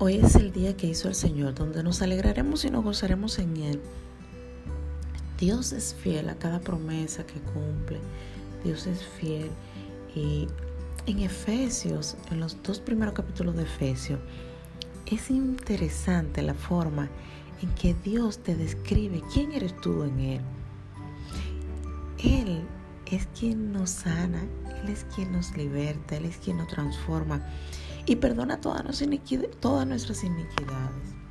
Hoy es el día que hizo el Señor, donde nos alegraremos y nos gozaremos en Él. Dios es fiel a cada promesa que cumple. Dios es fiel. Y en Efesios, en los dos primeros capítulos de Efesios, es interesante la forma en que Dios te describe quién eres tú en Él. Él es quien nos sana, Él es quien nos liberta, Él es quien nos transforma y perdona todas, nuestras iniquidades.